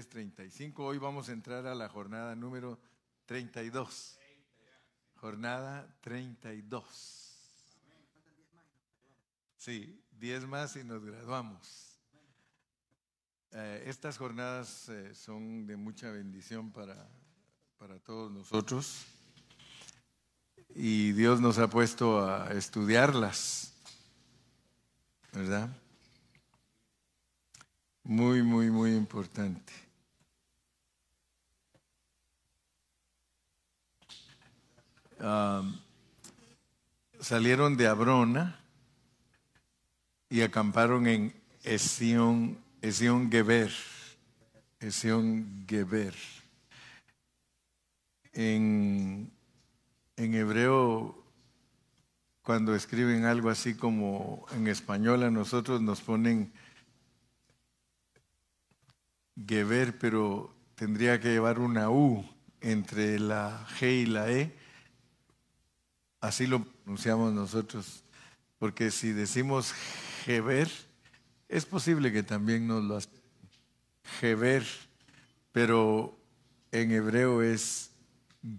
33-35. Hoy vamos a entrar a la jornada número 32. Jornada 32. Sí, 10 más y nos graduamos. Eh, estas jornadas eh, son de mucha bendición para, para todos nosotros y Dios nos ha puesto a estudiarlas, ¿verdad? Muy, muy, muy importante. Salieron de Abrona y acamparon en Esión, Esión Geber. Esión Geber. En, en hebreo, cuando escriben algo así como en español, a nosotros nos ponen Geber, pero tendría que llevar una U entre la G y la E. Así lo pronunciamos nosotros, porque si decimos Geber, es posible que también nos lo Geber, pero en hebreo es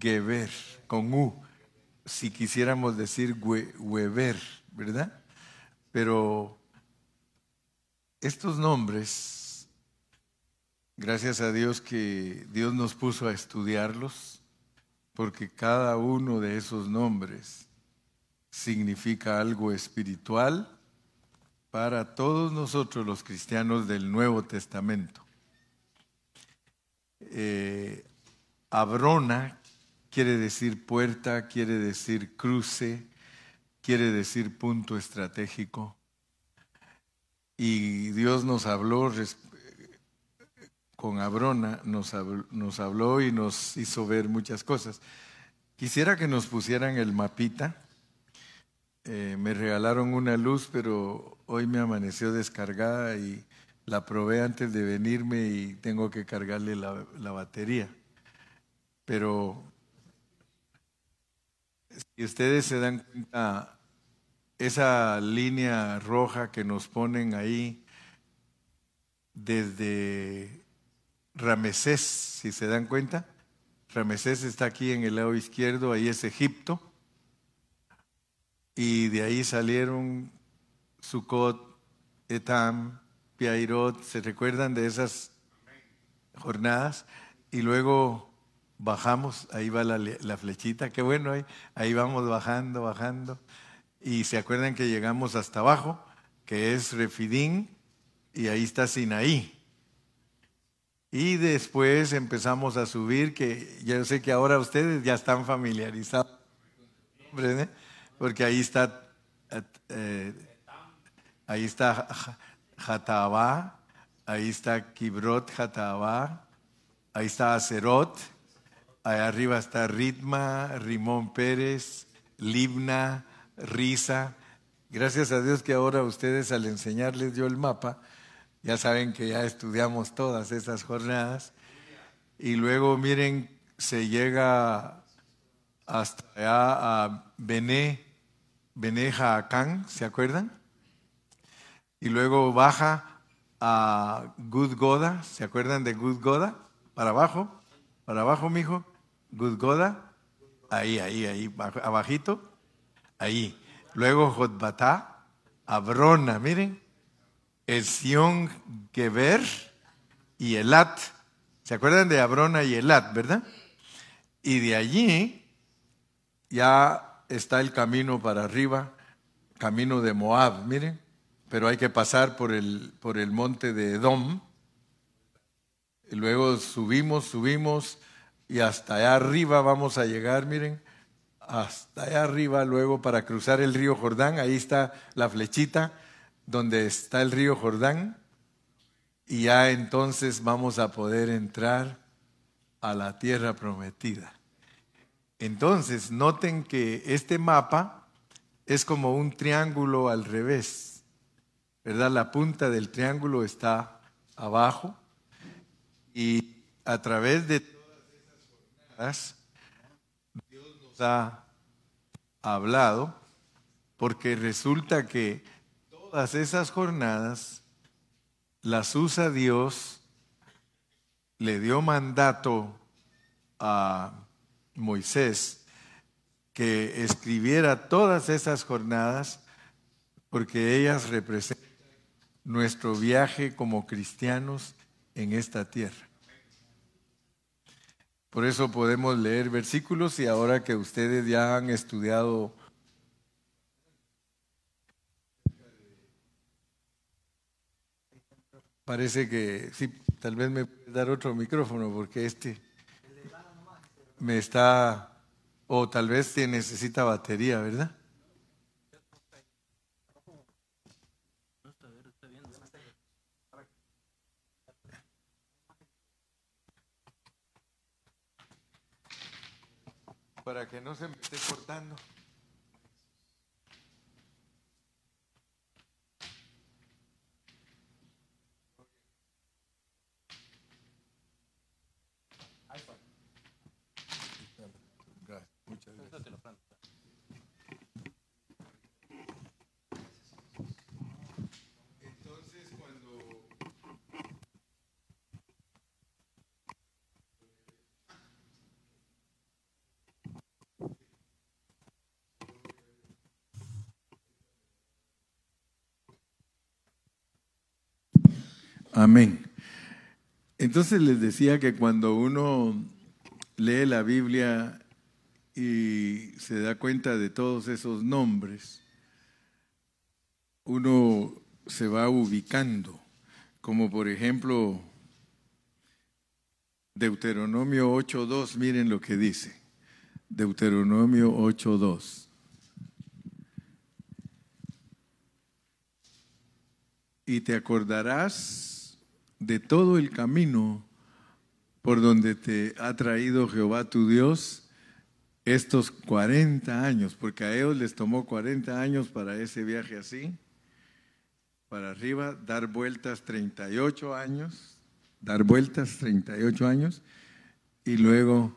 Geber, con U. Si quisiéramos decir Weber, ¿verdad? Pero estos nombres Gracias a Dios que Dios nos puso a estudiarlos, porque cada uno de esos nombres significa algo espiritual para todos nosotros los cristianos del Nuevo Testamento. Eh, Abrona quiere decir puerta, quiere decir cruce, quiere decir punto estratégico. Y Dios nos habló con Abrona nos habló, y nos hizo ver muchas cosas. Quisiera que nos pusieran el mapita. Eh, me regalaron una luz, pero hoy me amaneció descargada y la probé antes de venirme y tengo que cargarle la batería. Pero si ustedes se dan cuenta, esa línea roja que nos ponen ahí desde Ramesés, si se dan cuenta. Ramesés está aquí en el lado izquierdo, ahí es Egipto. Y de ahí salieron Sucot, Etam, Piairot, ¿se recuerdan de esas jornadas? Y luego bajamos, ahí va la, flechita, qué bueno, ahí, ahí vamos bajando, bajando. Y se acuerdan que llegamos hasta abajo, que es Refidín, y ahí está Sinaí. Y después empezamos a subir, que yo sé que ahora ustedes ya están familiarizados, porque ahí está, eh, ahí está Jatabá, ahí está Kibrot Jatabá, ahí está Acerot, ahí arriba está Ritma, Rimón Pérez, Libna, Risa. Gracias a Dios que ahora ustedes al enseñarles yo el mapa, ya saben que ya estudiamos todas esas jornadas. Y luego, miren, se llega hasta allá a Bené, Bené ¿se acuerdan? Y luego baja a Gudgoda, ¿se acuerdan de Gudgoda? Para abajo, para abajo, mijo. Gudgoda, ahí, ahí, ahí, abajito, ahí. Luego Jotbatá, Abrona, miren, Esión Geber y Elat. ¿Se acuerdan de Abrona y Elat, verdad? Y de allí ya está el camino para arriba, camino de Moab, miren, pero hay que pasar por el, por el monte de Edom. Y luego subimos, subimos y hasta allá arriba vamos a llegar, miren, hasta allá arriba, luego para cruzar el río Jordán, ahí está la flechita donde está el río Jordán y ya entonces vamos a poder entrar a la tierra prometida. Entonces, noten que este mapa es como un triángulo al revés, ¿verdad? La punta del triángulo está abajo y a través de todas esas jornadas, Dios nos ha hablado porque resulta que todas esas jornadas las usa Dios le dio mandato a Moisés que escribiera todas esas jornadas porque ellas representan nuestro viaje como cristianos en esta tierra. Por eso podemos leer versículos y ahora que ustedes ya han estudiado parece que sí, tal vez me puede dar otro micrófono porque este me está o tal vez necesita batería, ¿verdad? para que no se me esté cortando. Muchas gracias. Amén. Entonces les decía que cuando uno lee la Biblia y se da cuenta de todos esos nombres, uno se va ubicando, como por ejemplo Deuteronomio 8.2, miren lo que dice. Deuteronomio 8.2. Y te acordarás de todo el camino por donde te ha traído Jehová tu Dios estos 40 años, porque a ellos les tomó 40 años para ese viaje así, para arriba, dar vueltas 38 años, dar vueltas 38 años y luego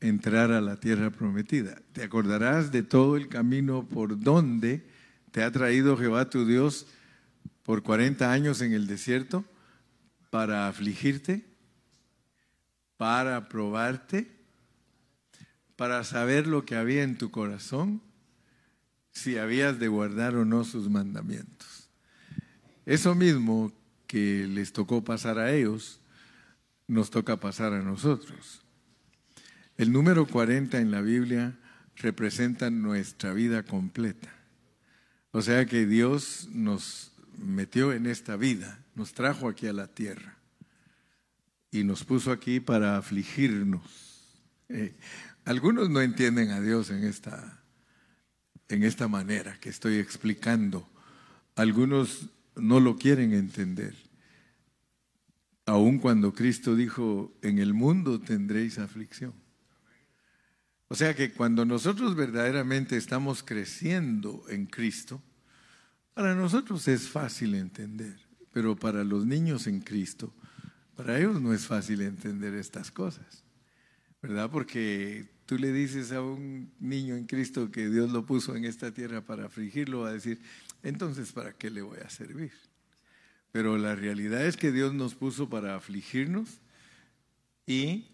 entrar a la tierra prometida. Te acordarás de todo el camino por donde te ha traído Jehová tu Dios por 40 años en el desierto para afligirte, para probarte, para saber lo que había en tu corazón, si habías de guardar o no sus mandamientos. Eso mismo que les tocó pasar a ellos, nos toca pasar a nosotros. El número 40 en la Biblia representa nuestra vida completa. O sea que Dios nos metió en esta vida nos trajo aquí a la tierra y nos puso aquí para afligirnos. Eh, algunos no entienden a Dios en esta, en esta manera que estoy explicando. Algunos no lo quieren entender. Aun cuando Cristo dijo, en el mundo tendréis aflicción. O sea que cuando nosotros verdaderamente estamos creciendo en Cristo, para nosotros es fácil entender. Pero para los niños en Cristo, para ellos no es fácil entender estas cosas, ¿verdad? Porque tú le dices a un niño en Cristo que Dios lo puso en esta tierra para afligirlo, va a decir, entonces, ¿para qué le voy a servir? Pero la realidad es que Dios nos puso para afligirnos y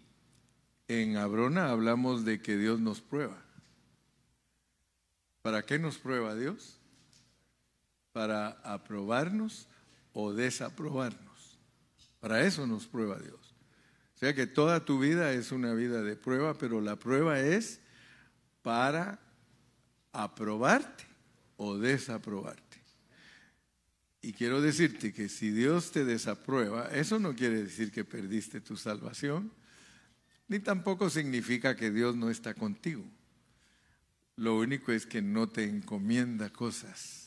en Abrona hablamos de que Dios nos prueba. ¿Para qué nos prueba Dios? Para aprobarnos o desaprobarnos. Para eso nos prueba Dios. O sea que toda tu vida es una vida de prueba, pero la prueba es para aprobarte o desaprobarte. Y quiero decirte que si Dios te desaprueba, eso no quiere decir que perdiste tu salvación, ni tampoco significa que Dios no está contigo. Lo único es que no te encomienda cosas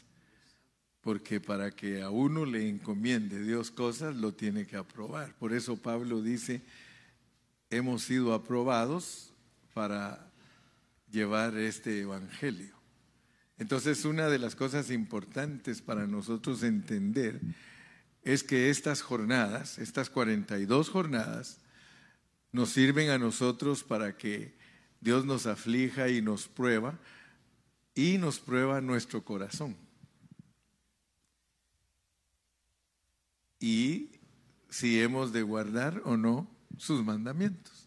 porque para que a uno le encomiende Dios cosas, lo tiene que aprobar. Por eso Pablo dice, hemos sido aprobados para llevar este Evangelio. Entonces, una de las cosas importantes para nosotros entender es que estas jornadas, estas 42 jornadas, nos sirven a nosotros para que Dios nos aflija y nos prueba y nos prueba nuestro corazón. Y si hemos de guardar o no sus mandamientos.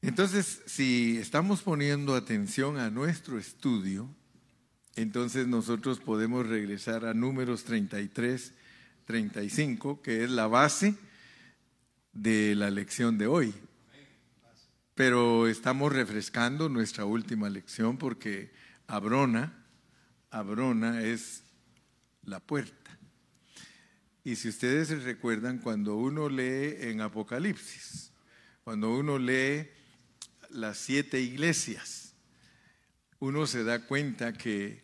Entonces, si estamos poniendo atención a nuestro estudio, entonces nosotros podemos regresar a números 33, 35, que es la base de la lección de hoy. Pero estamos refrescando nuestra última lección porque Abrona, Abrona es la puerta. Y si ustedes se recuerdan, cuando uno lee en Apocalipsis, cuando uno lee las siete iglesias, uno se da cuenta que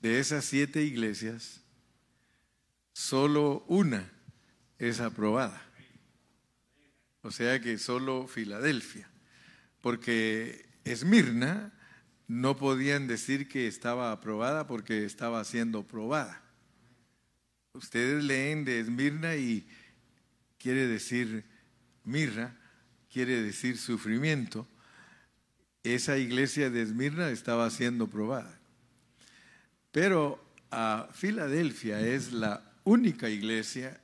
de esas siete iglesias, solo una es aprobada. O sea que solo Filadelfia. Porque Esmirna no podían decir que estaba aprobada porque estaba siendo probada. Ustedes leen de Esmirna y quiere decir mirra, quiere decir sufrimiento. Esa iglesia de Esmirna estaba siendo probada. Pero a Filadelfia es la única iglesia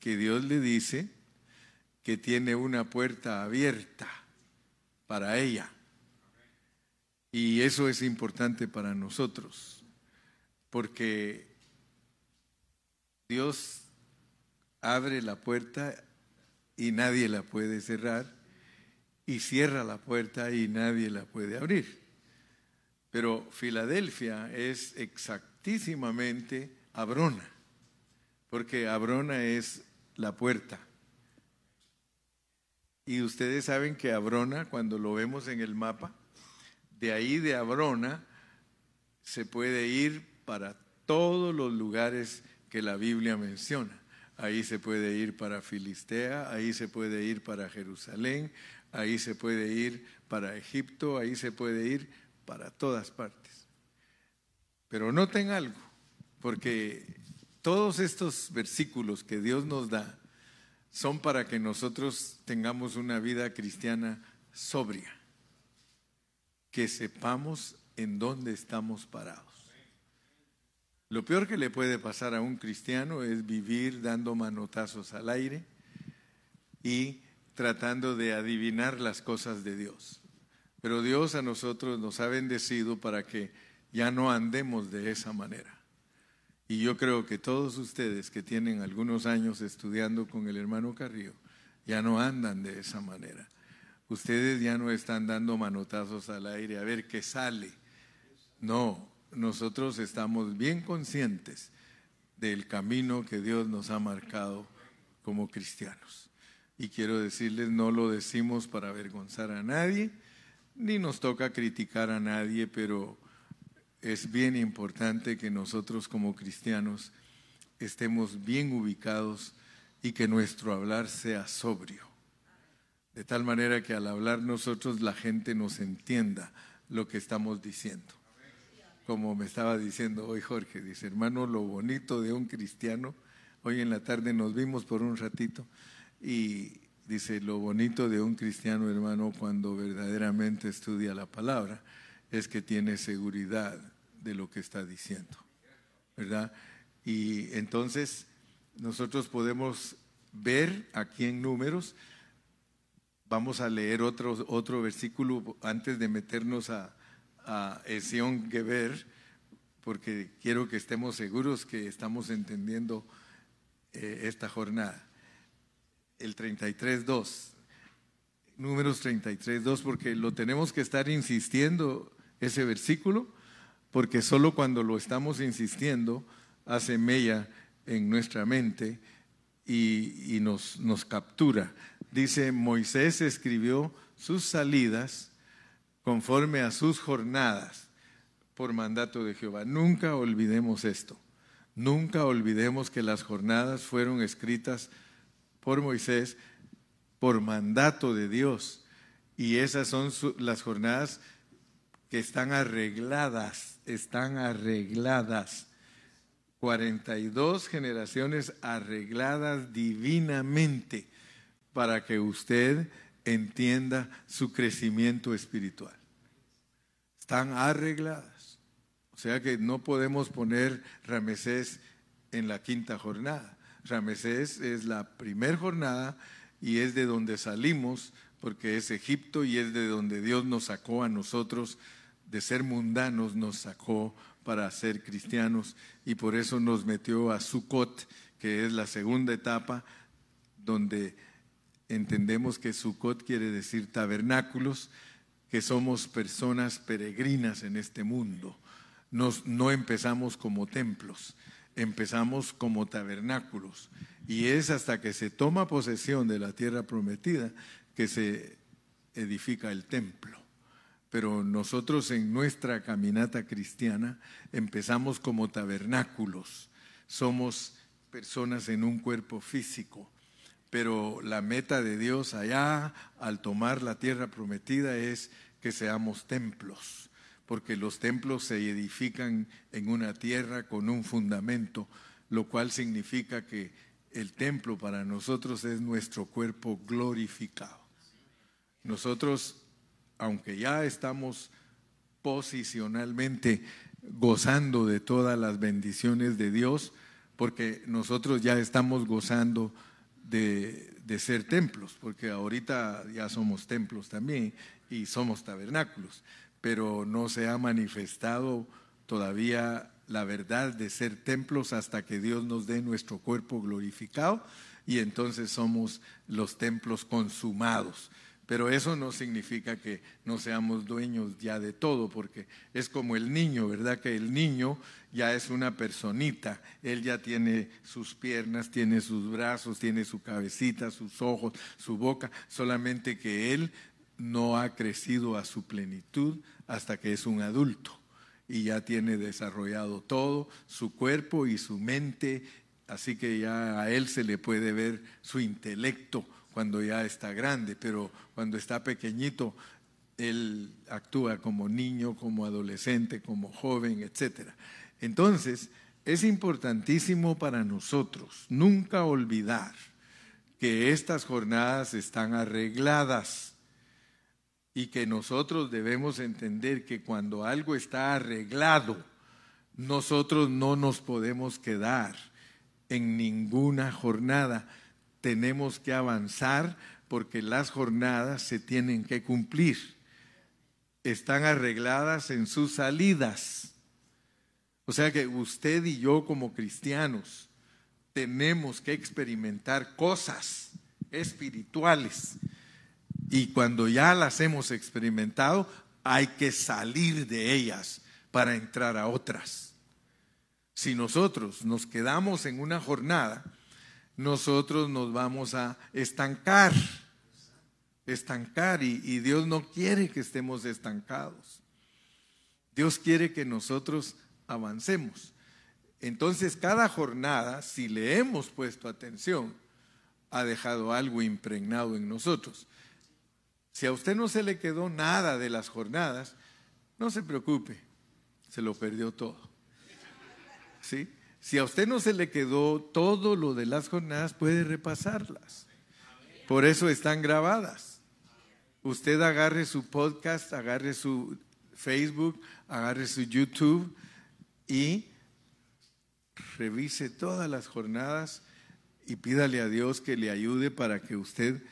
que Dios le dice que tiene una puerta abierta para ella. Y eso es importante para nosotros, porque Dios abre la puerta y nadie la puede cerrar, y cierra la puerta y nadie la puede abrir. Pero Filadelfia es exactísimamente Abrona, porque Abrona es la puerta. Y ustedes saben que Abrona, cuando lo vemos en el mapa, de ahí de Abrona se puede ir para todos los lugares que la Biblia menciona. Ahí se puede ir para Filistea, ahí se puede ir para Jerusalén, ahí se puede ir para Egipto, ahí se puede ir para todas partes. Pero noten algo, porque todos estos versículos que Dios nos da son para que nosotros tengamos una vida cristiana sobria, que sepamos en dónde estamos parados. Lo peor que le puede pasar a un cristiano es vivir dando manotazos al aire y tratando de adivinar las cosas de Dios. Pero Dios a nosotros nos ha bendecido para que ya no andemos de esa manera. Y yo creo que todos ustedes que tienen algunos años estudiando con el hermano Carrillo, ya no andan de esa manera. Ustedes ya no están dando manotazos al aire a ver qué sale. No, nosotros estamos bien conscientes del camino que Dios nos ha marcado como cristianos. Y quiero decirles, no lo decimos para avergonzar a nadie, ni nos toca criticar a nadie, pero es bien importante que nosotros como cristianos estemos bien ubicados y que nuestro hablar sea sobrio. De tal manera que al hablar nosotros la gente nos entienda lo que estamos diciendo. Como me estaba diciendo hoy Jorge, dice, hermano, lo bonito de un cristiano, hoy en la tarde nos vimos por un ratito y Dice, lo bonito de un cristiano hermano cuando verdaderamente estudia la palabra es que tiene seguridad de lo que está diciendo, ¿verdad? Y entonces nosotros podemos ver aquí en números, vamos a leer otro, otro versículo antes de meternos a, a Esión Geber, porque quiero que estemos seguros que estamos entendiendo eh, esta jornada el 33.2, números 33.2, porque lo tenemos que estar insistiendo ese versículo, porque solo cuando lo estamos insistiendo hace mella en nuestra mente y, y nos, nos captura. Dice, Moisés escribió sus salidas conforme a sus jornadas por mandato de Jehová. Nunca olvidemos esto. Nunca olvidemos que las jornadas fueron escritas por Moisés por mandato de Dios. Y esas son las jornadas que están arregladas, están arregladas. 42 generaciones arregladas divinamente para que usted entienda su crecimiento espiritual. Están arregladas. O sea que no podemos poner Ramesés en la quinta jornada. Ramesés es la primera jornada y es de donde salimos, porque es Egipto y es de donde Dios nos sacó a nosotros de ser mundanos, nos sacó para ser cristianos y por eso nos metió a Sukkot, que es la segunda etapa donde entendemos que Sukkot quiere decir tabernáculos, que somos personas peregrinas en este mundo. Nos, no empezamos como templos, empezamos como tabernáculos. Y es hasta que se toma posesión de la tierra prometida que se edifica el templo. Pero nosotros en nuestra caminata cristiana empezamos como tabernáculos. Somos personas en un cuerpo físico pero la meta de Dios allá al tomar la tierra prometida es que seamos templos, porque los templos se edifican en una tierra con un fundamento, lo cual significa que el templo para nosotros es nuestro cuerpo glorificado. Nosotros, aunque ya estamos posicionalmente gozando de todas las bendiciones de Dios, porque nosotros ya estamos gozando de, ser templos, porque ahorita ya somos templos también y somos tabernáculos, pero no se ha manifestado todavía la verdad de ser templos hasta que Dios nos dé nuestro cuerpo glorificado y entonces somos los templos consumados. Pero eso no significa que no seamos dueños ya de todo, porque es como el niño, ¿verdad? Que el niño ya es una personita, él ya tiene sus piernas, tiene sus brazos, tiene su cabecita, sus ojos, su boca, solamente que él no ha crecido a su plenitud hasta que es un adulto y ya tiene desarrollado todo, su cuerpo y su mente, así que ya a él se le puede ver su intelecto cuando ya está grande, pero cuando está pequeñito, él actúa como niño, como adolescente, como joven, etc. Entonces, es importantísimo para nosotros nunca olvidar que estas jornadas están arregladas y que nosotros debemos entender que cuando algo está arreglado, nosotros no nos podemos quedar en ninguna jornada tenemos que avanzar porque las jornadas se tienen que cumplir. Están arregladas en sus salidas. O sea que usted y yo como cristianos tenemos que experimentar cosas espirituales. Y cuando ya las hemos experimentado, hay que salir de ellas para entrar a otras. Si nosotros nos quedamos en una jornada, nosotros nos vamos a estancar, estancar y, Dios no quiere que estemos estancados. Dios quiere que nosotros avancemos. Entonces cada jornada, si le hemos puesto atención, ha dejado algo impregnado en nosotros. Si a usted no se le quedó nada de las jornadas, no se preocupe, se lo perdió todo. ¿Sí? Si a usted no se le quedó todo lo de las jornadas, puede repasarlas. Por eso están grabadas. Usted agarre su podcast, agarre su Facebook, agarre su YouTube y revise todas las jornadas y pídale a Dios que le ayude para que usted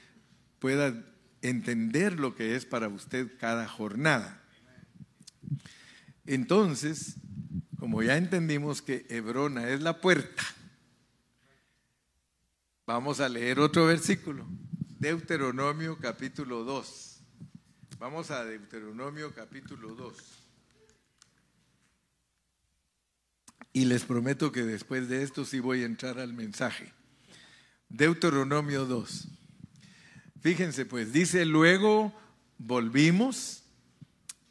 pueda entender lo que es para usted cada jornada. Entonces, como ya entendimos que Hebrona es la puerta, vamos a leer otro versículo, Deuteronomio capítulo 2. Vamos a Deuteronomio capítulo 2. Y les prometo que después de esto sí voy a entrar al mensaje. Deuteronomio 2. Fíjense pues, dice, luego volvimos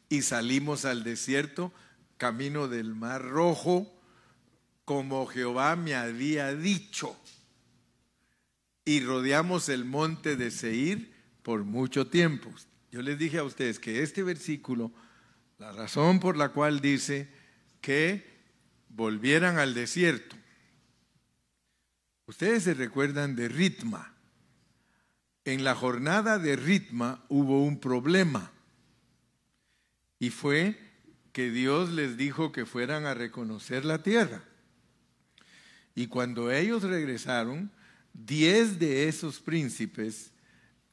y salimos al desierto camino del Mar Rojo, como Jehová me había dicho. Y rodeamos el monte de Seir por mucho tiempo. Yo les dije a ustedes que este versículo, la razón por la cual dice que volvieran al desierto. Ustedes se recuerdan de Ritma. En la jornada de Ritma hubo un problema y fue que Dios les dijo que fueran a reconocer la tierra. Y cuando ellos regresaron, diez de esos príncipes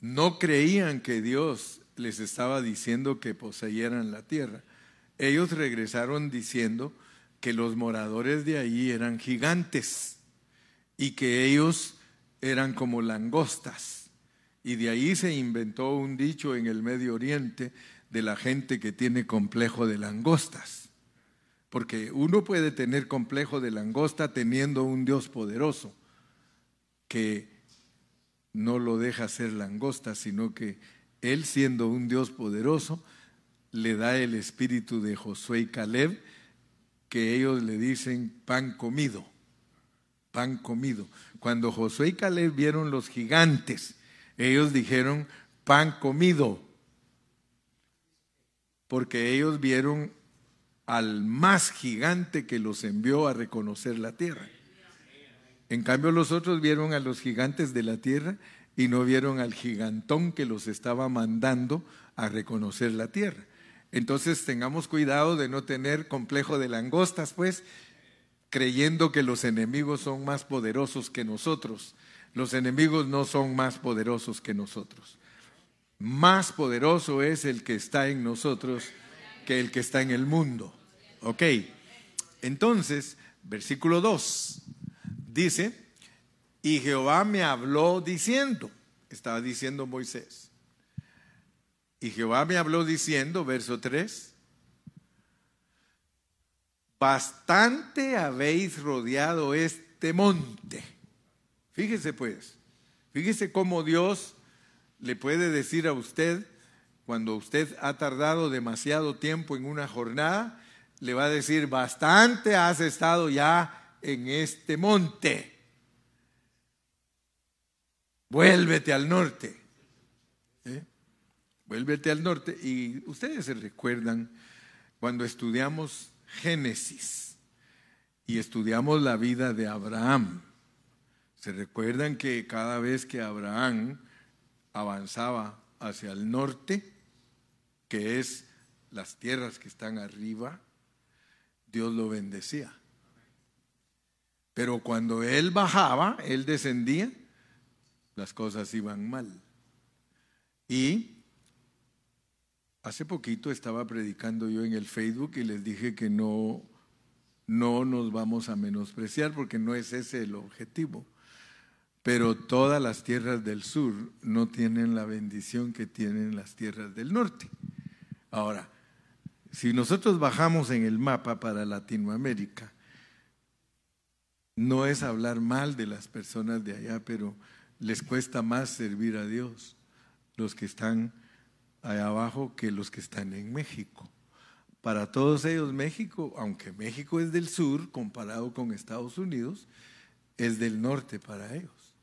no creían que Dios les estaba diciendo que poseyeran la tierra. Ellos regresaron diciendo que los moradores de allí eran gigantes y que ellos eran como langostas. Y de ahí se inventó un dicho en el Medio Oriente de la gente que tiene complejo de langostas. Porque uno puede tener complejo de langosta teniendo un Dios poderoso que no lo deja ser langosta, sino que Él siendo un Dios poderoso, le da el espíritu de Josué y Caleb, que ellos le dicen pan comido, pan comido. Cuando Josué y Caleb vieron los gigantes, ellos dijeron pan comido, porque ellos vieron al más gigante que los envió a reconocer la tierra. En cambio los otros vieron a los gigantes de la tierra y no vieron al gigantón que los estaba mandando a reconocer la tierra. Entonces tengamos cuidado de no tener complejo de langostas, pues, creyendo que los enemigos son más poderosos que nosotros. Los enemigos no son más poderosos que nosotros. Más poderoso es el que está en nosotros que el que está en el mundo. Ok, entonces, versículo 2. Dice, y Jehová me habló diciendo, estaba diciendo Moisés, y Jehová me habló diciendo, verso 3, bastante habéis rodeado este monte. Fíjese pues, fíjese cómo Dios le puede decir a usted, cuando usted ha tardado demasiado tiempo en una jornada, le va a decir, bastante has estado ya en este monte. Vuélvete al norte. ¿Eh? Vuélvete al norte. Y ustedes se recuerdan cuando estudiamos Génesis y estudiamos la vida de Abraham. Se recuerdan que cada vez que Abraham avanzaba hacia el norte, que es las tierras que están arriba, Dios lo bendecía. Pero cuando él bajaba, él descendía, las cosas iban mal. Y hace poquito estaba predicando yo en el Facebook y les dije que no, no nos vamos a menospreciar porque no es ese el objetivo. Pero todas las tierras del sur no tienen la bendición que tienen las tierras del norte. Ahora, si nosotros bajamos en el mapa para Latinoamérica, no es hablar mal de las personas de allá, pero les cuesta más servir a Dios los que están allá abajo que los que están en México. Para todos ellos México, aunque México es del sur comparado con Estados Unidos, es del norte para ellos,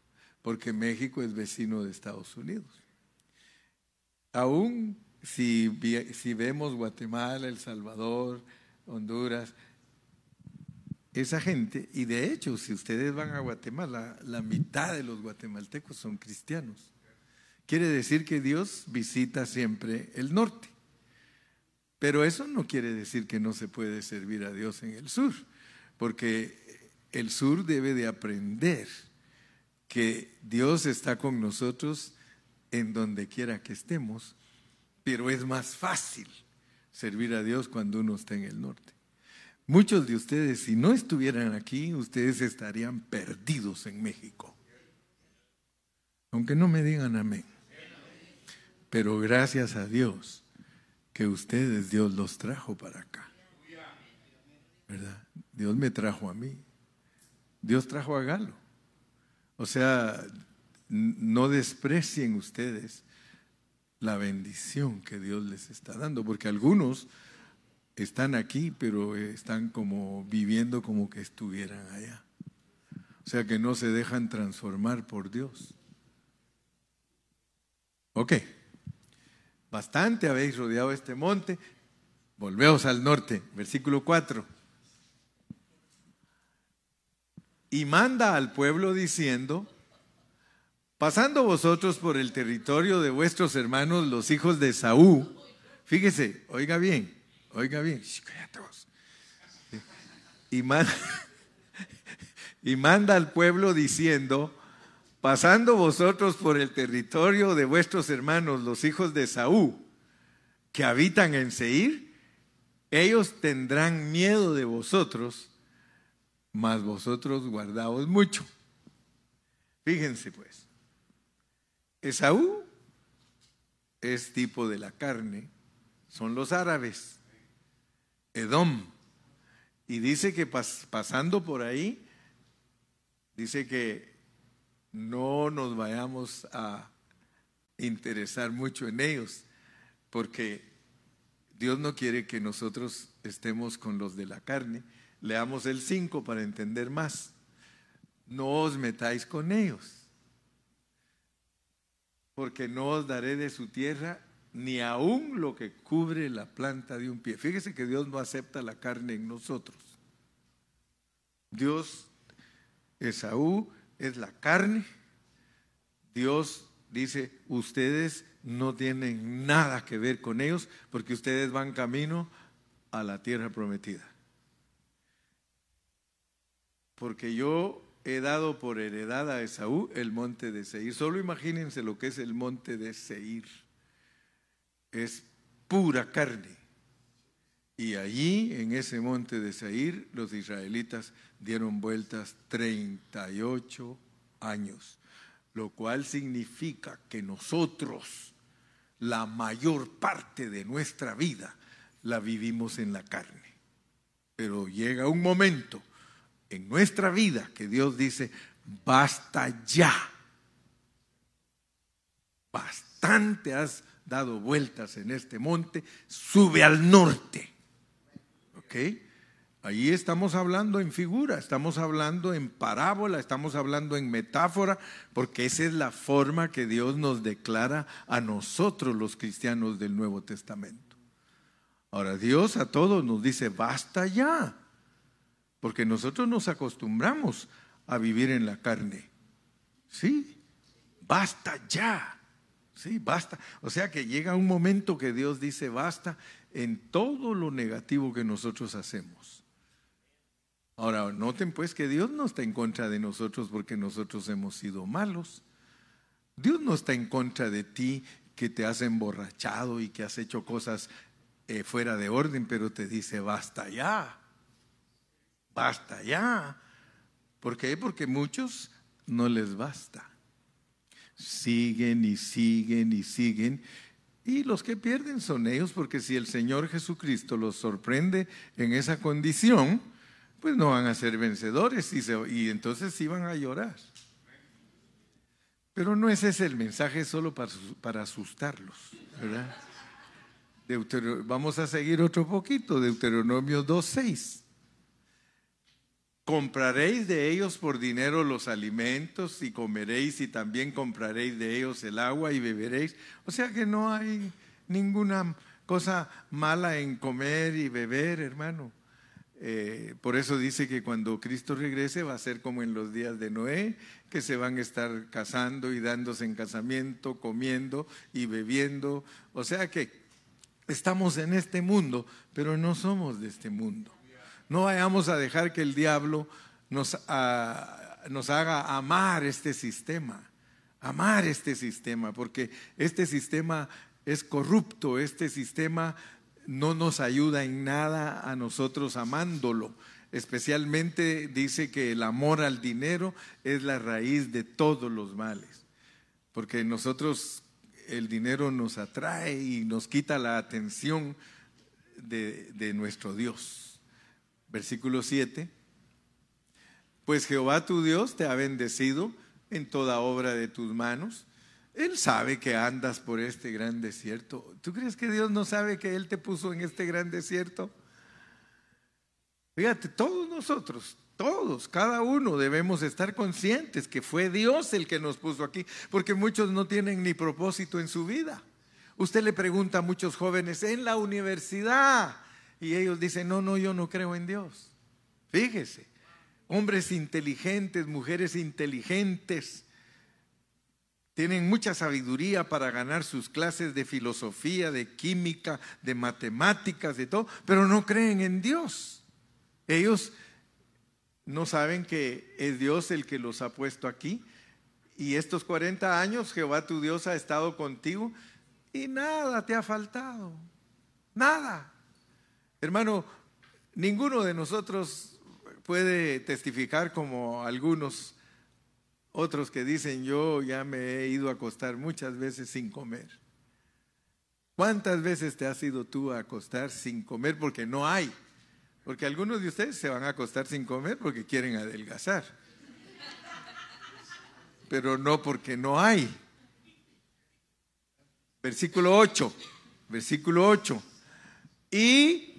porque México es vecino de Estados Unidos. Aún si, si vemos Guatemala, El Salvador, Honduras, esa gente, y de hecho, si ustedes van a Guatemala, la mitad de los guatemaltecos son cristianos. Quiere decir que Dios visita siempre el norte. Pero eso no quiere decir que no se puede servir a Dios en el sur, porque el sur debe de aprender que Dios está con nosotros en donde quiera que estemos, pero es más fácil servir a Dios cuando uno está en el norte. Muchos de ustedes, si no estuvieran aquí, ustedes estarían perdidos en México. Aunque no me digan amén. Pero gracias a Dios que ustedes, Dios los trajo para acá. ¿Verdad? Dios me trajo a mí. Dios trajo a Galo. O sea, no desprecien ustedes la bendición que Dios les está dando, porque algunos están aquí, pero están como viviendo como que estuvieran allá. O sea que no se dejan transformar por Dios. Ok, bastante habéis rodeado este monte. Volveos al norte, versículo 4. Y manda al pueblo diciendo, pasando vosotros por el territorio de vuestros hermanos, los hijos de Saúl, fíjese, oiga bien, Oiga bien, y manda, y manda al pueblo diciendo, pasando vosotros por el territorio de vuestros hermanos, los hijos de Saúl, que habitan en Seir, ellos tendrán miedo de vosotros, mas vosotros guardaos mucho. Fíjense pues, Esaú es tipo de la carne, son los árabes, Edom. Y dice que pasando por ahí, dice que no nos vayamos a interesar mucho en ellos, porque Dios no quiere que nosotros estemos con los de la carne. Leamos el 5 para entender más. No os metáis con ellos, porque no os daré de su tierra ni aún lo que cubre la planta de un pie. Fíjese que Dios no acepta la carne en nosotros. Dios, Esaú es la carne. Dios dice, ustedes no tienen nada que ver con ellos porque ustedes van camino a la tierra prometida. Porque yo he dado por heredad a Esaú el monte de Seir. Solo imagínense lo que es el monte de Seir es pura carne. Y allí, en ese monte de Seir, los israelitas dieron vueltas 38 años, lo cual significa que nosotros, la mayor parte de nuestra vida, la vivimos en la carne. Pero llega un momento en nuestra vida que Dios dice, basta ya. Bastante has dado vueltas en este monte, sube al norte. ¿Ok? Ahí estamos hablando en figura, estamos hablando en parábola, estamos hablando en metáfora, porque esa es la forma que Dios nos declara a nosotros los cristianos del Nuevo Testamento. Ahora Dios a todos nos dice, basta ya, porque nosotros nos acostumbramos a vivir en la carne. Sí, basta ya. Sí, basta. O sea que llega un momento que Dios dice basta en todo lo negativo que nosotros hacemos. Ahora, noten pues que Dios no está en contra de nosotros porque nosotros hemos sido malos. Dios no está en contra de ti que te has emborrachado y que has hecho cosas eh, fuera de orden, pero te dice basta ya. Basta ya. ¿Por qué? Porque muchos no les basta siguen y siguen y siguen. Y los que pierden son ellos, porque si el Señor Jesucristo los sorprende en esa condición, pues no van a ser vencedores y, entonces sí van a llorar. Pero no es ese el mensaje solo para, asustarlos, vamos a seguir otro poquito, Deuteronomio 2.6 compraréis de ellos por dinero los alimentos y comeréis y también compraréis de ellos el agua y beberéis. O sea que no hay ninguna cosa mala en comer y beber, hermano. Eh, por eso dice que cuando Cristo regrese va a ser como en los días de Noé, que se van a estar casando y dándose en casamiento, comiendo y bebiendo. O sea que estamos en este mundo, pero no somos de este mundo. No vayamos a dejar que el diablo nos, ah, nos haga amar este sistema, amar este sistema, porque este sistema es corrupto, este sistema no nos ayuda en nada a nosotros amándolo. Especialmente dice que el amor al dinero es la raíz de todos los males, porque nosotros el dinero nos atrae y nos quita la atención de, de nuestro Dios. Versículo 7. Pues Jehová tu Dios te ha bendecido en toda obra de tus manos. Él sabe que andas por este gran desierto. ¿Tú crees que Dios no sabe que Él te puso en este gran desierto? Fíjate, todos nosotros, todos, cada uno debemos estar conscientes que fue Dios el que nos puso aquí, porque muchos no tienen ni propósito en su vida. Usted le pregunta a muchos jóvenes en la universidad, y ellos dicen, no, no, yo no creo en Dios. Fíjese, hombres inteligentes, mujeres inteligentes, tienen mucha sabiduría para ganar sus clases de filosofía, de química, de matemáticas, de todo, pero no creen en Dios. Ellos no saben que es Dios el que los ha puesto aquí y estos 40 años Jehová tu Dios ha estado contigo y nada te ha faltado. Nada. Hermano, ninguno de nosotros puede testificar como algunos otros que dicen, yo ya me he ido a acostar muchas veces sin comer. ¿Cuántas veces te has ido tú a acostar sin comer porque no hay? Porque algunos de ustedes se van a acostar sin comer porque quieren adelgazar. Pero no porque no hay. Versículo 8. Versículo 8. Y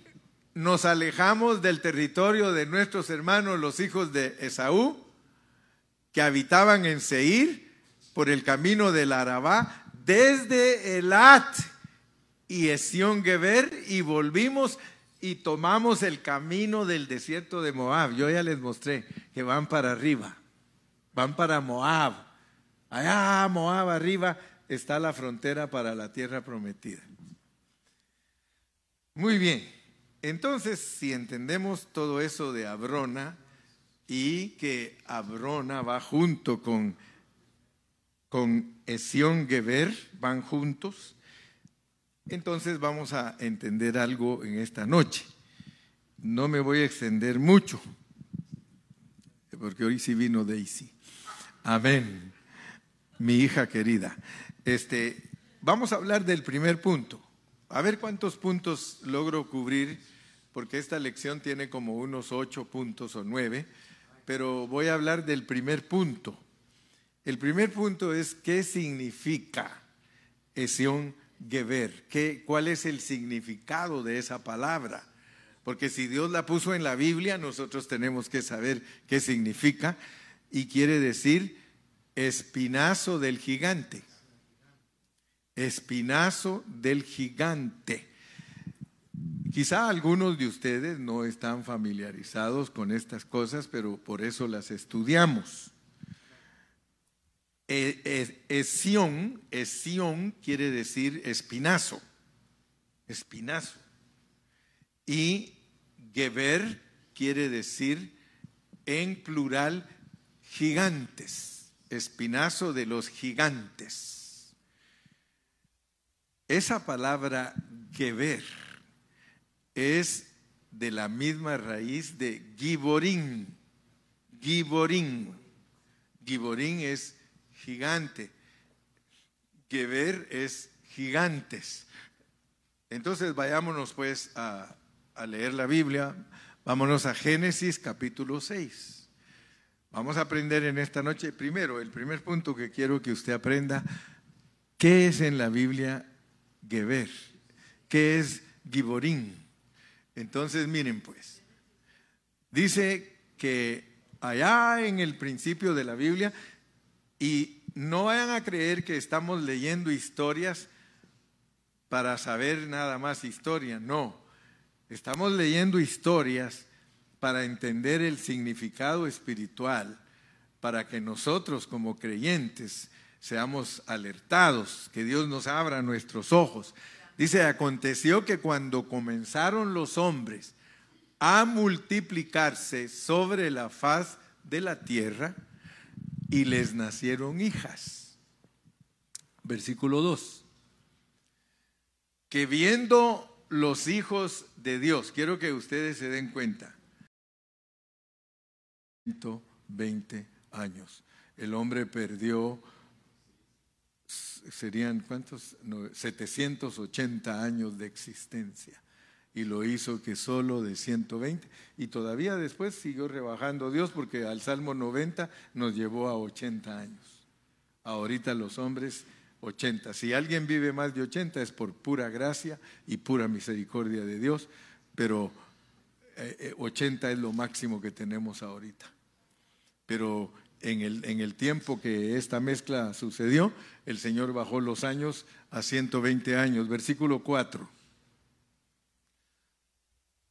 nos alejamos del territorio de nuestros hermanos, los hijos de Esaú, que habitaban en Seir por el camino del Arabá, desde Elat y Esión Geber, y volvimos y tomamos el camino del desierto de Moab. Yo ya les mostré que van para arriba, van para Moab. Allá, Moab, arriba, está la frontera para la tierra prometida. Muy bien, entonces si entendemos todo eso de Abrona y que Abrona va junto con, con Esión Geber, van juntos, entonces vamos a entender algo en esta noche. No me voy a extender mucho, porque hoy sí vino Daisy. Amén. Mi hija querida. Este, vamos a hablar del primer punto. A ver cuántos puntos logro cubrir, porque esta lección tiene como unos ocho puntos o nueve, pero voy a hablar del primer punto. El primer punto es qué significa Esión Geber, ¿Qué, cuál es el significado de esa palabra. Porque si Dios la puso en la Biblia, nosotros tenemos que saber qué significa y quiere decir espinazo del gigante. Espinazo del gigante. Quizá algunos de ustedes no están familiarizados con estas cosas, pero por eso las estudiamos. Esión, esión quiere decir espinazo, espinazo. Y Geber quiere decir en plural gigantes, espinazo de los gigantes. Esa palabra Geber es de la misma raíz de Giborín. Giborín. Giborín es gigante. Geber es gigantes. Entonces vayámonos pues a, leer la Biblia. Vámonos a Génesis capítulo 6. Vamos a aprender en esta noche, primero, el primer punto que quiero que usted aprenda, ¿qué es en la Biblia Geber? ¿Qué es Giborín? Entonces, miren pues, dice que allá en el principio de la Biblia y no vayan a creer que estamos leyendo historias para saber nada más historia, no. Estamos leyendo historias para entender el significado espiritual, para que nosotros como creyentes seamos alertados, que Dios nos abra nuestros ojos. Dice, aconteció que cuando comenzaron los hombres a multiplicarse sobre la faz de la tierra, y les nacieron hijas. Versículo 2. Que viendo los hijos de Dios, quiero que ustedes se den cuenta, 120 años. El hombre perdió, serían cuántos, 780 años de existencia y lo hizo que solo de 120 y todavía después siguió rebajando Dios porque al Salmo 90 nos llevó a 80 años. Ahorita los hombres 80. Si alguien vive más de 80 es por pura gracia y pura misericordia de Dios, pero 80 eh, eh, es lo máximo que tenemos ahorita. Pero en el, en el tiempo que esta mezcla sucedió, el Señor bajó los años a 120 años. Versículo 4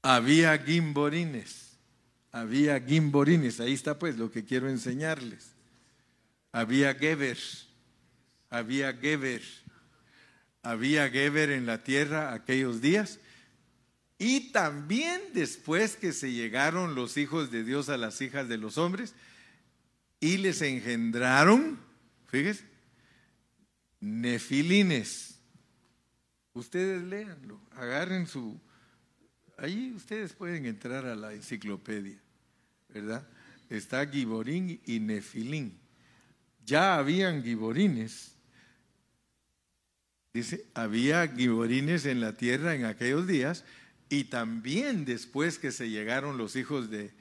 había gimborines, había gimborines, ahí está pues lo que quiero enseñarles. Había Geber, había Geber, había Geber en la tierra aquellos días. Y también después que se llegaron los hijos de Dios a las hijas de los hombres y les engendraron Fíjese, nefilines. Ustedes léanlo, agarren su... Ahí ustedes pueden entrar a la enciclopedia, ¿verdad? Está Giborín y Nefilín. Ya habían giborines. Dice, había giborines en la tierra en aquellos días y también después que se llegaron los hijos de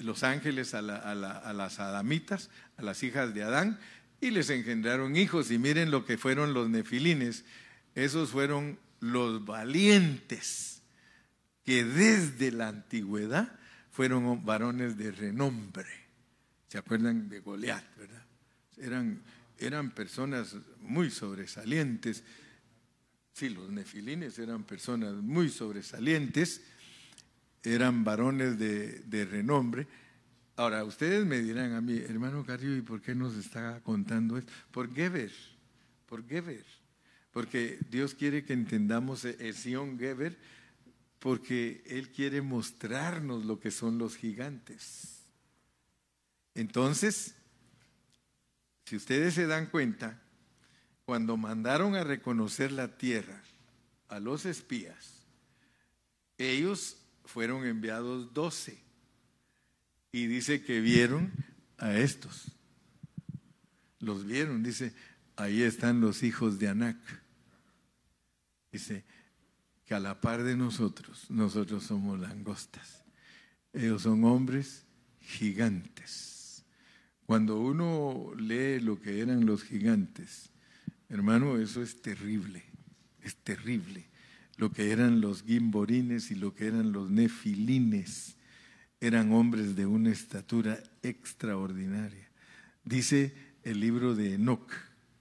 los ángeles a, las adamitas, a las hijas de Adán, y les engendraron hijos. Y miren lo que fueron los nefilines. Esos fueron los valientes que desde la antigüedad fueron varones de renombre. ¿Se acuerdan de Goliat, verdad? Eran, eran personas muy sobresalientes. Sí, los nefilines eran personas muy sobresalientes, eran varones de, de renombre. Ahora, ustedes me dirán a mí, hermano Carrillo, ¿y por qué nos está contando esto? Por Geber, por Geber. Porque Dios quiere que entendamos el Sion Geber, porque Él quiere mostrarnos lo que son los gigantes. Entonces, si ustedes se dan cuenta, cuando mandaron a reconocer la tierra a los espías, ellos fueron enviados doce y dice que vieron a estos. Los vieron, dice, ahí están los hijos de Anac. Dice que a la par de nosotros, nosotros somos langostas. Ellos son hombres gigantes. Cuando uno lee lo que eran los gigantes, Hermano, eso es terrible, es terrible. Lo que eran los gimborines y lo que eran los nefilines eran hombres de una estatura extraordinaria. Dice el libro de Enoch,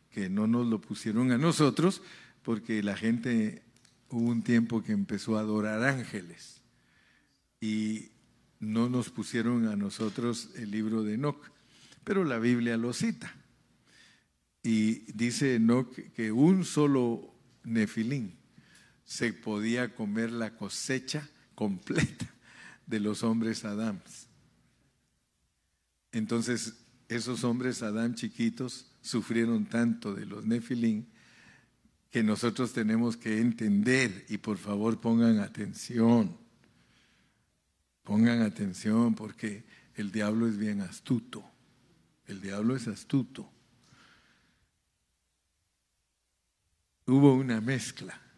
que no nos lo pusieron a nosotros porque la gente hubo un tiempo que empezó a adorar ángeles y no nos pusieron a nosotros el libro de Enoch, pero la Biblia lo cita. Y dice Enoch que un solo nefilín se podía comer la cosecha completa de los hombres Adams. Entonces, esos hombres Adán chiquitos sufrieron tanto de los nefilín que nosotros tenemos que entender y por favor pongan atención. Pongan atención porque el diablo es bien astuto. El diablo es astuto. hubo una mezcla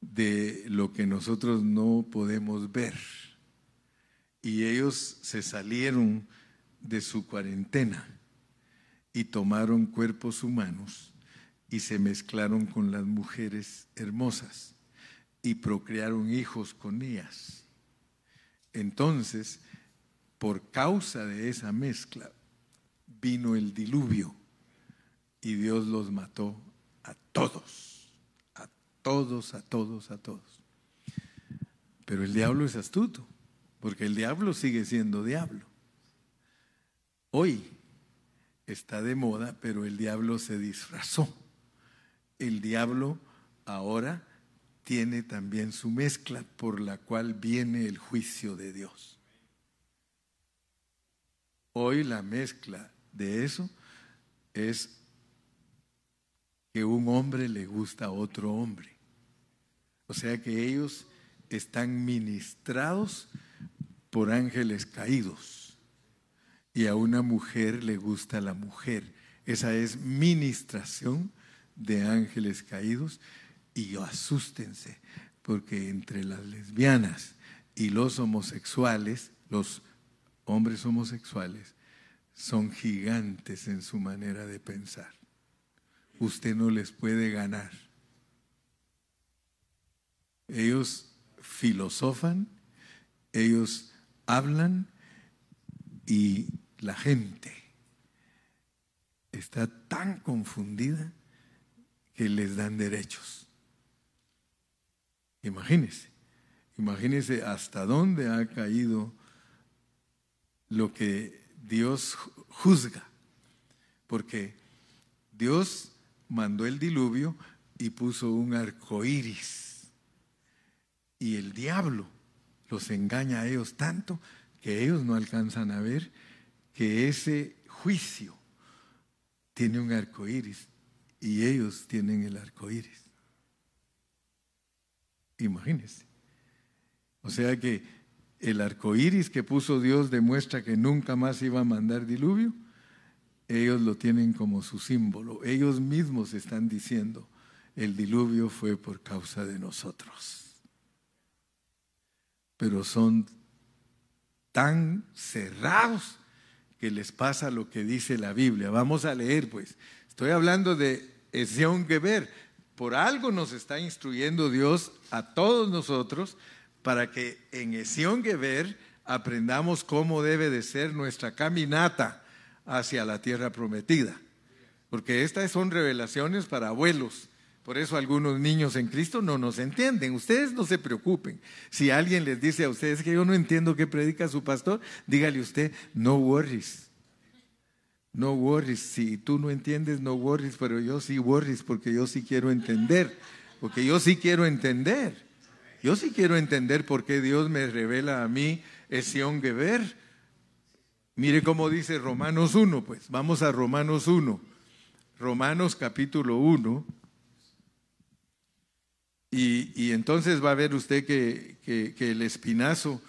de lo que nosotros no podemos ver. Y ellos se salieron de su cuarentena y tomaron cuerpos humanos y se mezclaron con las mujeres hermosas y procrearon hijos con ellas. Entonces, por causa de esa mezcla, vino el diluvio y Dios los mató a todos, todos, a todos, a todos. Pero el diablo es astuto, porque el diablo sigue siendo diablo. Hoy está de moda, pero el diablo se disfrazó. El diablo ahora tiene también su mezcla por la cual viene el juicio de Dios. Hoy la mezcla de eso es que un hombre le gusta a otro hombre. O sea que ellos están ministrados por ángeles caídos y a una mujer le gusta la mujer. Esa es ministración de ángeles caídos y asústense porque entre las lesbianas y los homosexuales, los hombres homosexuales, son gigantes en su manera de pensar usted no les puede ganar. Ellos filosofan, ellos hablan y la gente está tan confundida que les dan derechos. Imagínese, imagínese hasta dónde ha caído lo que Dios juzga, porque Dios mandó el diluvio y puso un arco iris. Y el diablo los engaña a ellos tanto que ellos no alcanzan a ver que ese juicio tiene un arco iris y ellos tienen el arco iris. Imagínense. O sea que el arco iris que puso Dios demuestra que nunca más iba a mandar diluvio. Ellos lo tienen como su símbolo. Ellos mismos están diciendo, el diluvio fue por causa de nosotros. Pero son tan cerrados que les pasa lo que dice la Biblia. Vamos a leer, pues. Estoy hablando de Esión Geber. Por algo nos está instruyendo Dios a todos nosotros para que en Esión Geber aprendamos cómo debe de ser nuestra caminata hacia la tierra prometida. Porque estas son revelaciones para abuelos. Por eso algunos niños en Cristo no nos entienden. Ustedes no se preocupen. Si alguien les dice a ustedes que yo no entiendo qué predica su pastor, dígale usted, no worries. No worries. Si tú no entiendes, no worries, pero yo sí worries porque yo sí quiero entender. Porque yo sí quiero entender. Yo sí quiero entender por qué Dios me revela a mí ese Geber. Mire cómo dice Romanos 1, pues vamos a Romanos 1. Romanos capítulo 1 y, entonces va a ver usted que, el espinazo,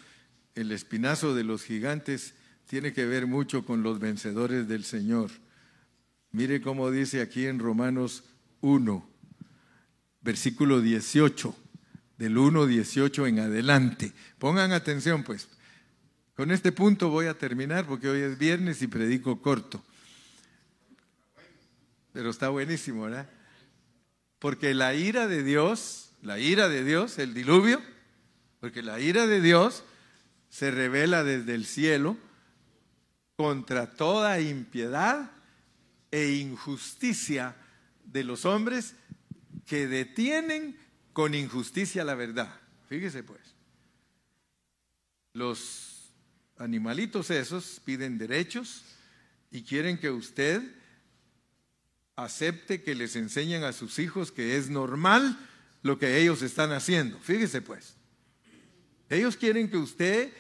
el espinazo de los gigantes tiene que ver mucho con los vencedores del Señor. Mire cómo dice aquí en Romanos 1, versículo 18, del 1, 18 en adelante. Pongan atención pues. Con este punto voy a terminar porque hoy es viernes y predico corto. Pero está buenísimo, ¿verdad? Porque la ira de Dios la ira de Dios, el diluvio, porque la ira de Dios se revela desde el cielo contra toda impiedad e injusticia de los hombres que detienen con injusticia la verdad. Fíjese pues, los animalitos esos piden derechos y quieren que usted acepte que les enseñen a sus hijos que es normal lo que ellos están haciendo. Fíjese pues, ellos quieren que usted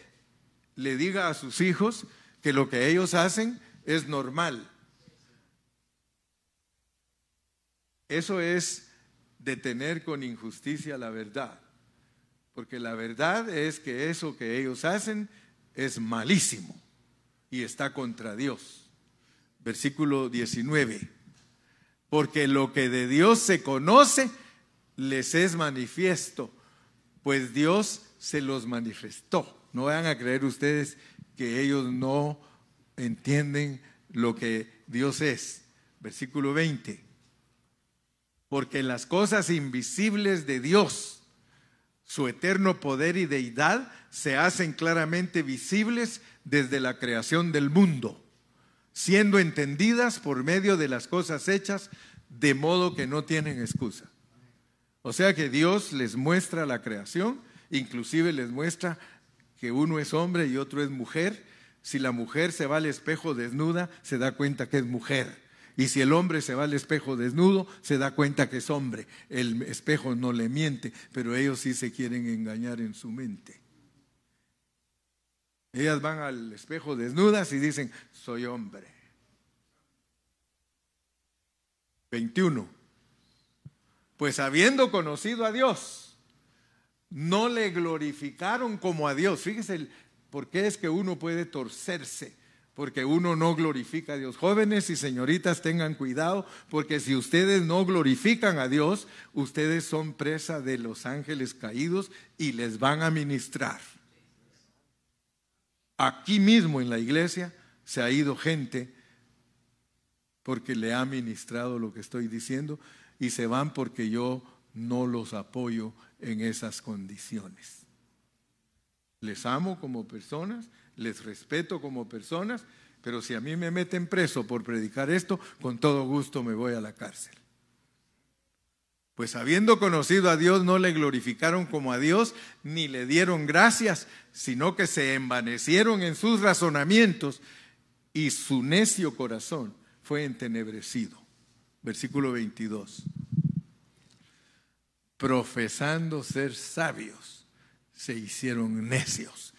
le diga a sus hijos que lo que ellos hacen es normal. Eso es detener con injusticia la verdad, porque la verdad es que eso que ellos hacen es malísimo y está contra Dios. Versículo 19, porque lo que de Dios se conoce, les es manifiesto, pues Dios se los manifestó. No vayan a creer ustedes que ellos no entienden lo que Dios es. Versículo 20. Porque las cosas invisibles de Dios, su eterno poder y deidad, se hacen claramente visibles desde la creación del mundo, siendo entendidas por medio de las cosas hechas, de modo que no tienen excusa. O sea que Dios les muestra la creación, inclusive les muestra que uno es hombre y otro es mujer. Si la mujer se va al espejo desnuda, se da cuenta que es mujer. Y si el hombre se va al espejo desnudo, se da cuenta que es hombre. El espejo no le miente, pero ellos sí se quieren engañar en su mente. Ellas van al espejo desnudas y dicen, soy hombre. 21 pues habiendo conocido a Dios, no le glorificaron como a Dios. Fíjese por qué es que uno puede torcerse, porque uno no glorifica a Dios. Jóvenes y señoritas tengan cuidado, porque si ustedes no glorifican a Dios, ustedes son presa de los ángeles caídos y les van a ministrar. Aquí mismo en la iglesia se ha ido gente porque le ha ministrado lo que estoy diciendo y se van porque yo no los apoyo en esas condiciones. Les amo como personas, les respeto como personas, pero si a mí me meten preso por predicar esto, con todo gusto me voy a la cárcel. Pues habiendo conocido a Dios, no le glorificaron como a Dios, ni le dieron gracias, sino que se envanecieron en sus razonamientos y su necio corazón fue entenebrecido versículo 22. Profesando ser sabios, se hicieron necios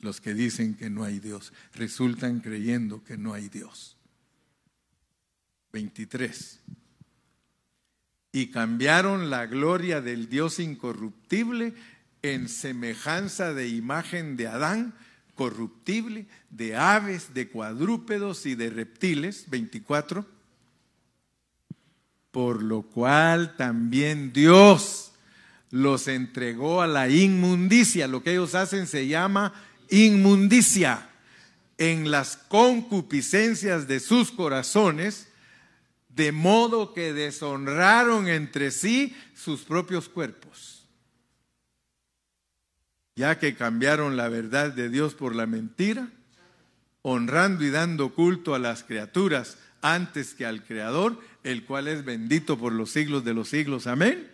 los que dicen que no hay Dios. Resultan creyendo que no hay Dios. 23. Y cambiaron la gloria del Dios incorruptible en semejanza de imagen de Adán, corruptible, de aves, de cuadrúpedos y de reptiles. 24. Por lo cual también Dios los entregó a la inmundicia. Lo que ellos hacen se llama inmundicia en las concupiscencias de sus corazones, de modo que deshonraron entre sí sus propios cuerpos, ya que cambiaron la verdad de Dios por la mentira, honrando y dando culto a las criaturas antes que al Creador, el cual es bendito por los siglos de los siglos. Amén.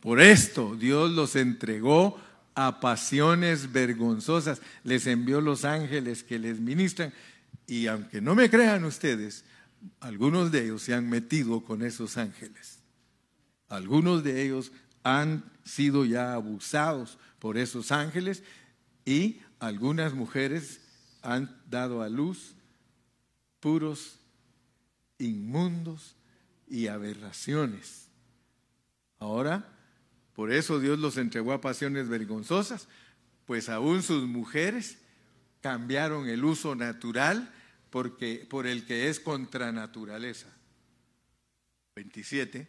Por esto Dios los entregó a pasiones vergonzosas. Les envió los ángeles que les ministran. Y aunque no me crean ustedes, algunos de ellos se han metido con esos ángeles. Algunos de ellos han sido ya abusados por esos ángeles y algunas mujeres han dado a luz puros inmundos y aberraciones. Ahora por eso Dios los entregó a pasiones vergonzosas, pues aún sus mujeres cambiaron el uso natural porque, por el que es contra naturaleza. 27.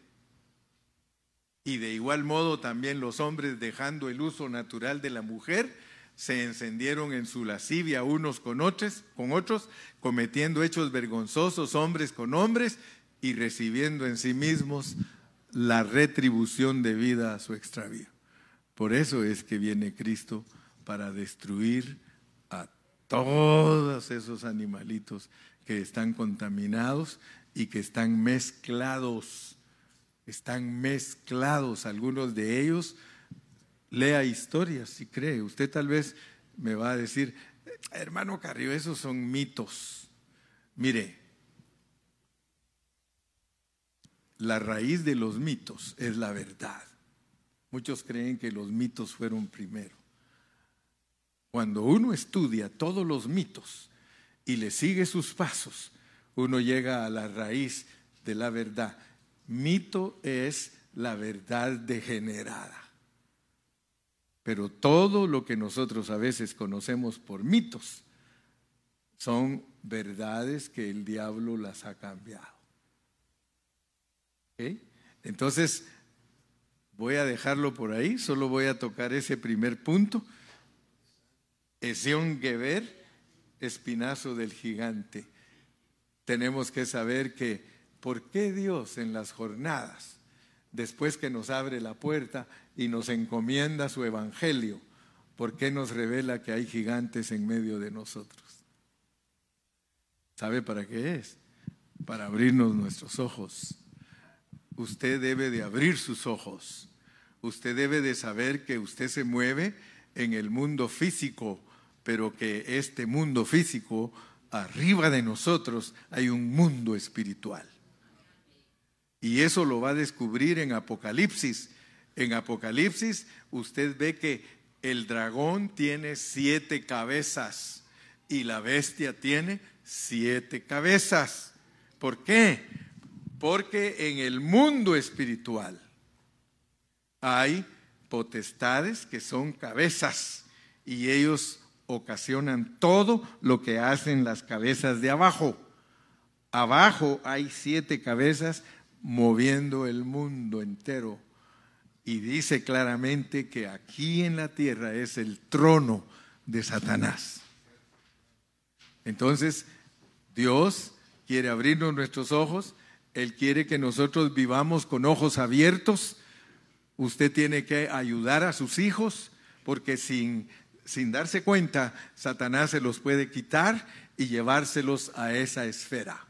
Y de igual modo también los hombres, dejando el uso natural de la mujer, se encendieron en su lascivia unos con otros, con otros, cometiendo hechos vergonzosos hombres con hombres y recibiendo en sí mismos la retribución debida a su extravío. Por eso es que viene Cristo para destruir a todos esos animalitos que están contaminados y que están mezclados. Están mezclados algunos de ellos. Lea historias si cree. Usted tal vez me va a decir, hermano Carrillo, esos son mitos. Mire, la raíz de los mitos es la verdad. Muchos creen que los mitos fueron primero. Cuando uno estudia todos los mitos y le sigue sus pasos, uno llega a la raíz de la verdad. Mito es la verdad degenerada. Pero todo lo que nosotros a veces conocemos por mitos son verdades que el diablo las ha cambiado. Entonces, voy a dejarlo por ahí, solo voy a tocar ese primer punto. Esión Geber, espinazo del gigante. Tenemos que saber que, ¿por qué Dios en las jornadas, después que nos abre la puerta y nos encomienda su evangelio, ¿por qué nos revela que hay gigantes en medio de nosotros? ¿Sabe para qué es? Para abrirnos nuestros ojos usted debe de abrir sus ojos. Usted debe de saber que usted se mueve en el mundo físico, pero que este mundo físico, arriba de nosotros, hay un mundo espiritual. Y eso lo va a descubrir en Apocalipsis. En Apocalipsis usted ve que el dragón tiene siete cabezas y la bestia tiene siete cabezas. ¿Por qué? Porque en el mundo espiritual hay potestades que son cabezas y ellos ocasionan todo lo que hacen las cabezas de abajo. Abajo hay siete cabezas moviendo el mundo entero. Y dice claramente que aquí en la tierra es el trono de Satanás. Entonces, Dios quiere abrirnos nuestros ojos él quiere que nosotros vivamos con ojos abiertos. Usted tiene que ayudar a sus hijos porque sin, sin darse cuenta, Satanás se los puede quitar y llevárselos a esa esfera.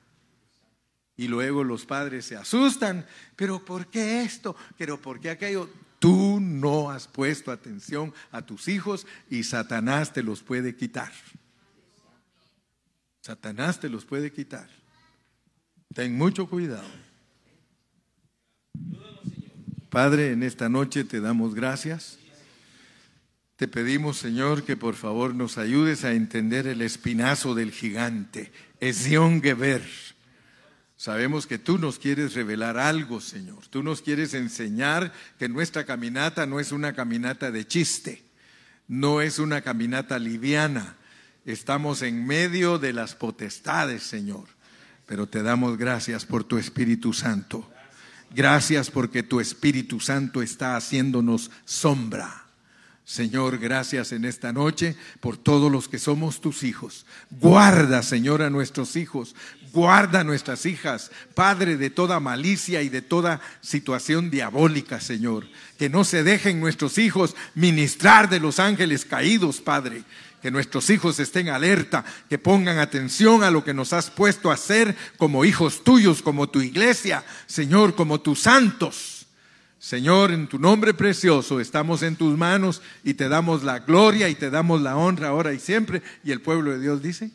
Y luego los padres se asustan, pero ¿por qué esto? Pero ¿por qué aquello? Tú no has puesto atención a tus hijos y Satanás te los puede quitar. Satanás te los puede quitar. Ten mucho cuidado. Padre, en esta noche te damos gracias. Te pedimos, Señor, que por favor nos ayudes a entender el espinazo del gigante Esión Geber. Sabemos que tú nos quieres revelar algo, Señor. Tú nos quieres enseñar que nuestra caminata no es una caminata de chiste, no es una caminata liviana. Estamos en medio de las potestades, Señor. Pero te damos gracias por tu Espíritu Santo. Gracias porque tu Espíritu Santo está haciéndonos sombra. Señor, gracias en esta noche por todos los que somos tus hijos. Guarda, Señor, a nuestros hijos. Guarda a nuestras hijas, Padre, de toda malicia y de toda situación diabólica, Señor. Que no se dejen nuestros hijos ministrar de los ángeles caídos, Padre. Que nuestros hijos estén alerta, que pongan atención a lo que nos has puesto a hacer como hijos tuyos, como tu iglesia, Señor, como tus santos. Señor, en tu nombre precioso estamos en tus manos y te damos la gloria y te damos la honra ahora y siempre. Y el pueblo de Dios dice.